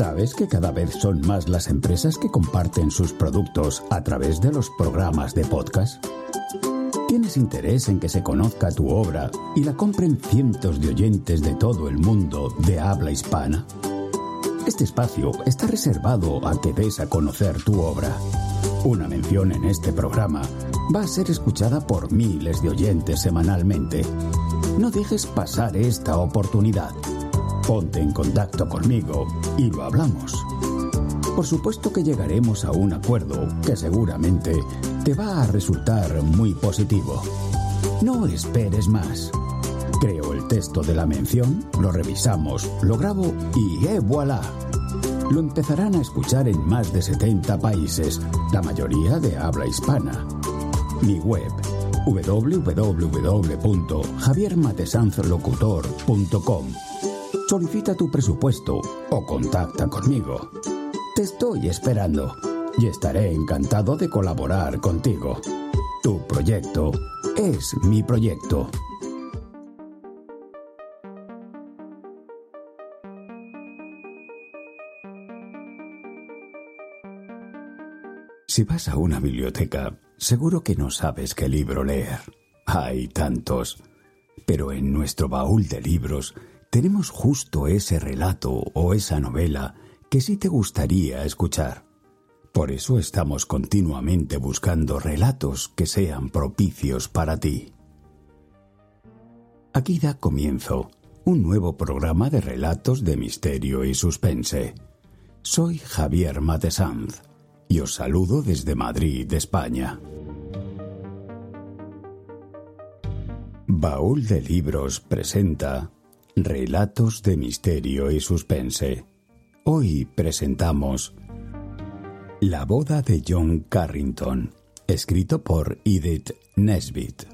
¿Sabes que cada vez son más las empresas que comparten sus productos a través de los programas de podcast? ¿Tienes interés en que se conozca tu obra y la compren cientos de oyentes de todo el mundo de habla hispana? Este espacio está reservado a que des a conocer tu obra. Una mención en este programa va a ser escuchada por miles de oyentes semanalmente. No dejes pasar esta oportunidad. Ponte en contacto conmigo y lo hablamos. Por supuesto que llegaremos a un acuerdo que seguramente te va a resultar muy positivo. No esperes más. Creo el texto de la mención, lo revisamos, lo grabo y ¡eh, voilà! Lo empezarán a escuchar en más de 70 países, la mayoría de habla hispana. Mi web www.javiermatesanzlocutor.com Solicita tu presupuesto o contacta conmigo. Te estoy esperando y estaré encantado de colaborar contigo. Tu proyecto es mi proyecto. Si vas a una biblioteca, seguro que no sabes qué libro leer. Hay tantos. Pero en nuestro baúl de libros tenemos justo ese relato o esa novela que sí te gustaría escuchar. Por eso estamos continuamente buscando relatos que sean propicios para ti. Aquí da comienzo un nuevo programa de relatos de misterio y suspense. Soy Javier Matesanz y os saludo desde Madrid, España. Baúl de Libros presenta Relatos de Misterio y Suspense. Hoy presentamos La boda de John Carrington, escrito por Edith Nesbit.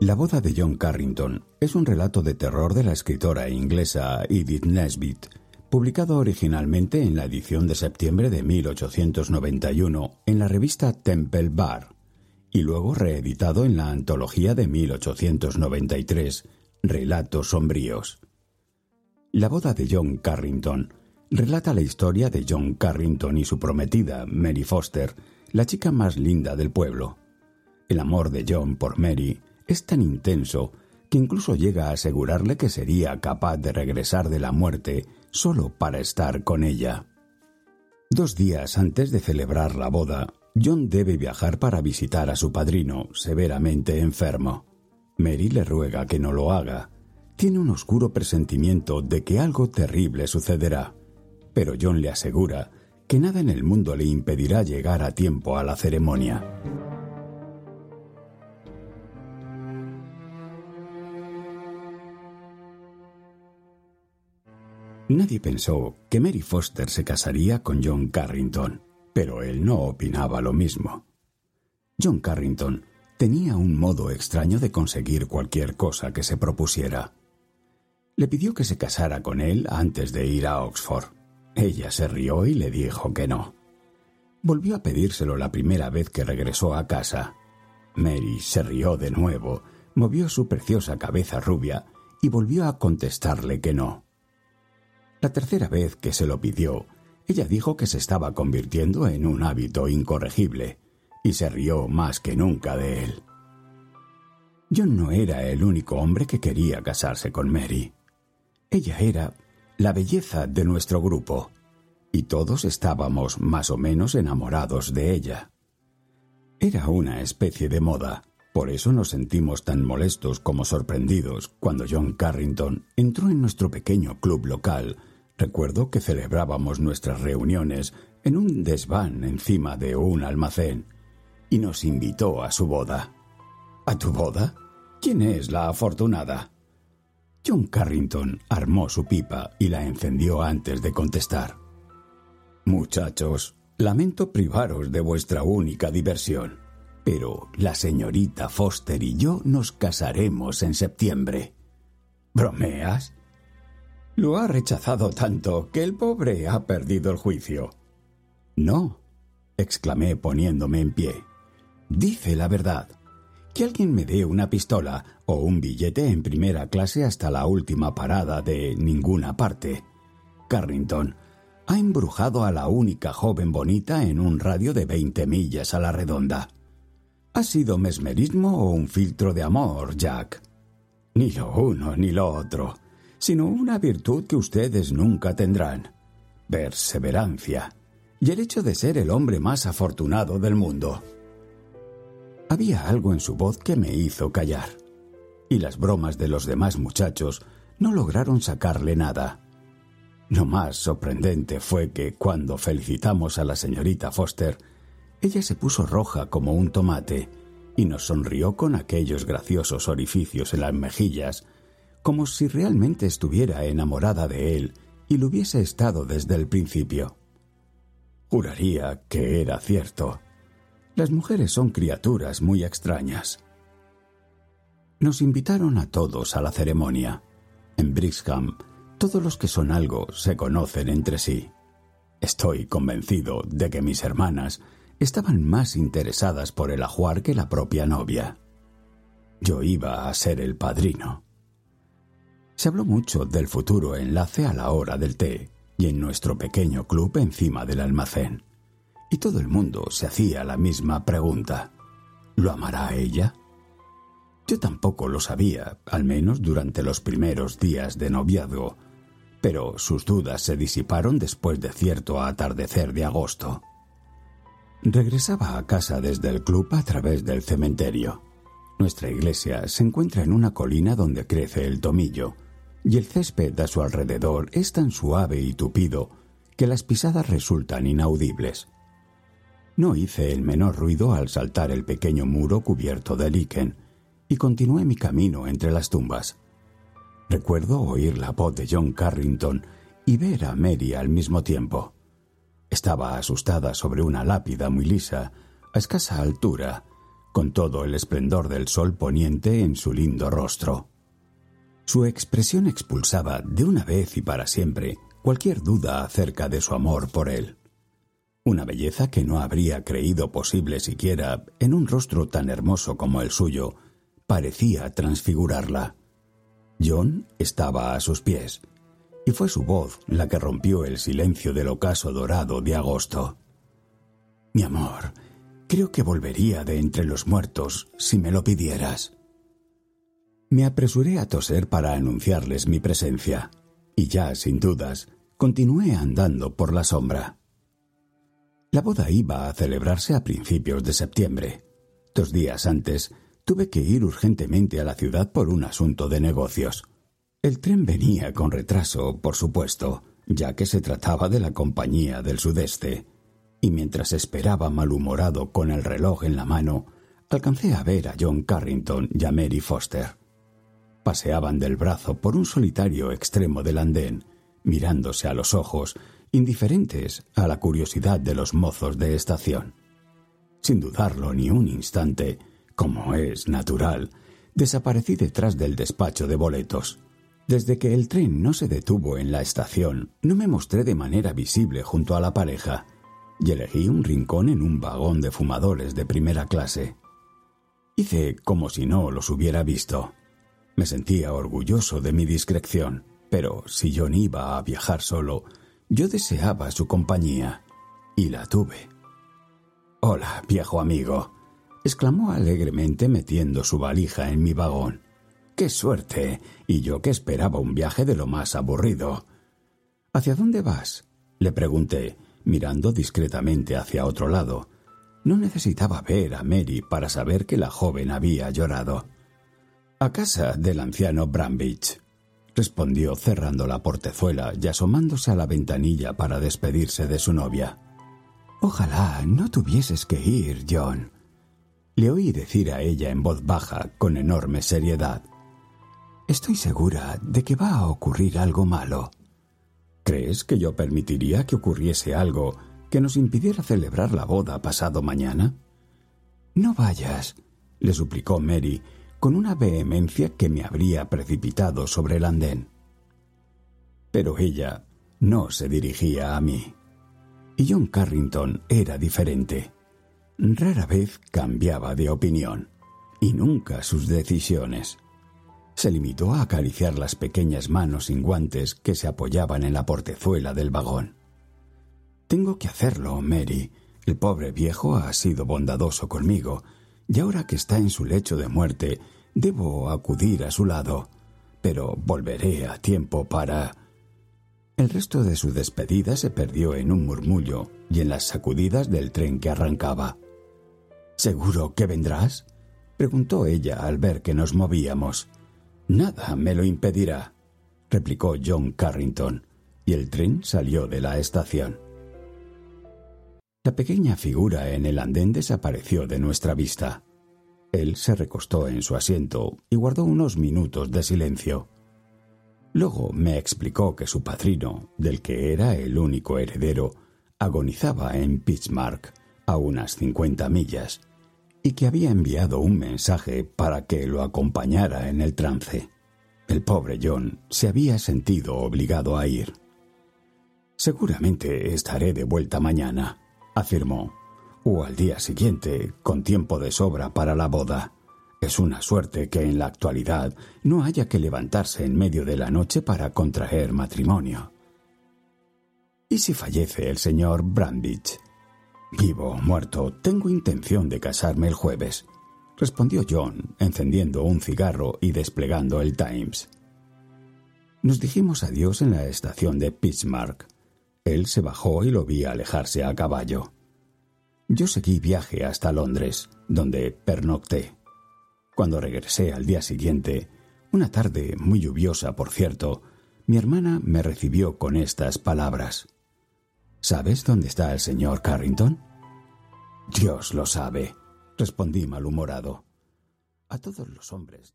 La boda de John Carrington es un relato de terror de la escritora inglesa Edith Nesbit, publicado originalmente en la edición de septiembre de 1891 en la revista Temple Bar y luego reeditado en la antología de 1893, Relatos Sombríos. La boda de John Carrington relata la historia de John Carrington y su prometida, Mary Foster, la chica más linda del pueblo. El amor de John por Mary es tan intenso que incluso llega a asegurarle que sería capaz de regresar de la muerte solo para estar con ella. Dos días antes de celebrar la boda, John debe viajar para visitar a su padrino, severamente enfermo. Mary le ruega que no lo haga. Tiene un oscuro presentimiento de que algo terrible sucederá, pero John le asegura que nada en el mundo le impedirá llegar a tiempo a la ceremonia. Nadie pensó que Mary Foster se casaría con John Carrington, pero él no opinaba lo mismo. John Carrington tenía un modo extraño de conseguir cualquier cosa que se propusiera. Le pidió que se casara con él antes de ir a Oxford. Ella se rió y le dijo que no. Volvió a pedírselo la primera vez que regresó a casa. Mary se rió de nuevo, movió su preciosa cabeza rubia y volvió a contestarle que no. La tercera vez que se lo pidió, ella dijo que se estaba convirtiendo en un hábito incorregible, y se rió más que nunca de él. John no era el único hombre que quería casarse con Mary. Ella era la belleza de nuestro grupo, y todos estábamos más o menos enamorados de ella. Era una especie de moda, por eso nos sentimos tan molestos como sorprendidos cuando John Carrington entró en nuestro pequeño club local. Recuerdo que celebrábamos nuestras reuniones en un desván encima de un almacén y nos invitó a su boda. ¿A tu boda? ¿Quién es la afortunada? John Carrington armó su pipa y la encendió antes de contestar. Muchachos, lamento privaros de vuestra única diversión, pero la señorita Foster y yo nos casaremos en septiembre. ¿Bromeas? Lo ha rechazado tanto que el pobre ha perdido el juicio. No, exclamé poniéndome en pie. Dice la verdad. Que alguien me dé una pistola o un billete en primera clase hasta la última parada de ninguna parte. Carrington ha embrujado a la única joven bonita en un radio de veinte millas a la redonda. ¿Ha sido mesmerismo o un filtro de amor, Jack? Ni lo uno ni lo otro, sino una virtud que ustedes nunca tendrán. Perseverancia. Y el hecho de ser el hombre más afortunado del mundo. Había algo en su voz que me hizo callar. Y las bromas de los demás muchachos no lograron sacarle nada. Lo más sorprendente fue que cuando felicitamos a la señorita Foster, ella se puso roja como un tomate y nos sonrió con aquellos graciosos orificios en las mejillas, como si realmente estuviera enamorada de él y lo hubiese estado desde el principio. Juraría que era cierto. Las mujeres son criaturas muy extrañas. Nos invitaron a todos a la ceremonia. En Brixham todos los que son algo se conocen entre sí. Estoy convencido de que mis hermanas estaban más interesadas por el ajuar que la propia novia. Yo iba a ser el padrino. Se habló mucho del futuro enlace a la hora del té y en nuestro pequeño club encima del almacén. Y todo el mundo se hacía la misma pregunta. ¿Lo amará ella? Yo tampoco lo sabía, al menos durante los primeros días de noviazgo, pero sus dudas se disiparon después de cierto atardecer de agosto. Regresaba a casa desde el club a través del cementerio. Nuestra iglesia se encuentra en una colina donde crece el tomillo, y el césped a su alrededor es tan suave y tupido que las pisadas resultan inaudibles. No hice el menor ruido al saltar el pequeño muro cubierto de líquen y continué mi camino entre las tumbas. Recuerdo oír la voz de John Carrington y ver a Mary al mismo tiempo. Estaba asustada sobre una lápida muy lisa, a escasa altura, con todo el esplendor del sol poniente en su lindo rostro. Su expresión expulsaba de una vez y para siempre cualquier duda acerca de su amor por él. Una belleza que no habría creído posible siquiera en un rostro tan hermoso como el suyo parecía transfigurarla. John estaba a sus pies, y fue su voz la que rompió el silencio del ocaso dorado de agosto. Mi amor, creo que volvería de entre los muertos si me lo pidieras. Me apresuré a toser para anunciarles mi presencia, y ya, sin dudas, continué andando por la sombra. La boda iba a celebrarse a principios de septiembre. Dos días antes tuve que ir urgentemente a la ciudad por un asunto de negocios. El tren venía con retraso, por supuesto, ya que se trataba de la compañía del sudeste, y mientras esperaba malhumorado con el reloj en la mano, alcancé a ver a John Carrington y a Mary Foster. Paseaban del brazo por un solitario extremo del andén, mirándose a los ojos, indiferentes a la curiosidad de los mozos de estación. Sin dudarlo ni un instante, como es natural, desaparecí detrás del despacho de boletos. Desde que el tren no se detuvo en la estación, no me mostré de manera visible junto a la pareja y elegí un rincón en un vagón de fumadores de primera clase. Hice como si no los hubiera visto. Me sentía orgulloso de mi discreción, pero si John iba a viajar solo, yo deseaba su compañía, y la tuve. Hola, viejo amigo, exclamó alegremente metiendo su valija en mi vagón. ¡Qué suerte! Y yo que esperaba un viaje de lo más aburrido. ¿Hacia dónde vas? le pregunté, mirando discretamente hacia otro lado. No necesitaba ver a Mary para saber que la joven había llorado. A casa del anciano Brambich, respondió cerrando la portezuela y asomándose a la ventanilla para despedirse de su novia. Ojalá no tuvieses que ir, John, le oí decir a ella en voz baja, con enorme seriedad. Estoy segura de que va a ocurrir algo malo. ¿Crees que yo permitiría que ocurriese algo que nos impidiera celebrar la boda pasado mañana? No vayas, le suplicó Mary con una vehemencia que me habría precipitado sobre el andén. Pero ella no se dirigía a mí. Y John Carrington era diferente. Rara vez cambiaba de opinión, y nunca sus decisiones. Se limitó a acariciar las pequeñas manos sin guantes que se apoyaban en la portezuela del vagón. Tengo que hacerlo, Mary. El pobre viejo ha sido bondadoso conmigo, y ahora que está en su lecho de muerte, debo acudir a su lado. Pero volveré a tiempo para... El resto de su despedida se perdió en un murmullo y en las sacudidas del tren que arrancaba. ¿Seguro que vendrás? preguntó ella al ver que nos movíamos. Nada me lo impedirá, replicó John Carrington, y el tren salió de la estación. La pequeña figura en el andén desapareció de nuestra vista. Él se recostó en su asiento y guardó unos minutos de silencio. Luego me explicó que su padrino, del que era el único heredero, agonizaba en Pittsburgh, a unas cincuenta millas, y que había enviado un mensaje para que lo acompañara en el trance. El pobre John se había sentido obligado a ir. Seguramente estaré de vuelta mañana, afirmó, o al día siguiente, con tiempo de sobra para la boda. Es una suerte que en la actualidad no haya que levantarse en medio de la noche para contraer matrimonio. ¿Y si fallece el señor Brandich? Vivo o muerto, tengo intención de casarme el jueves, respondió John, encendiendo un cigarro y desplegando el Times. Nos dijimos adiós en la estación de Pittsburgh. Él se bajó y lo vi alejarse a caballo. Yo seguí viaje hasta Londres, donde pernocté. Cuando regresé al día siguiente, una tarde muy lluviosa, por cierto, mi hermana me recibió con estas palabras. ¿Sabes dónde está el señor Carrington? Dios lo sabe, respondí malhumorado. A todos los hombres.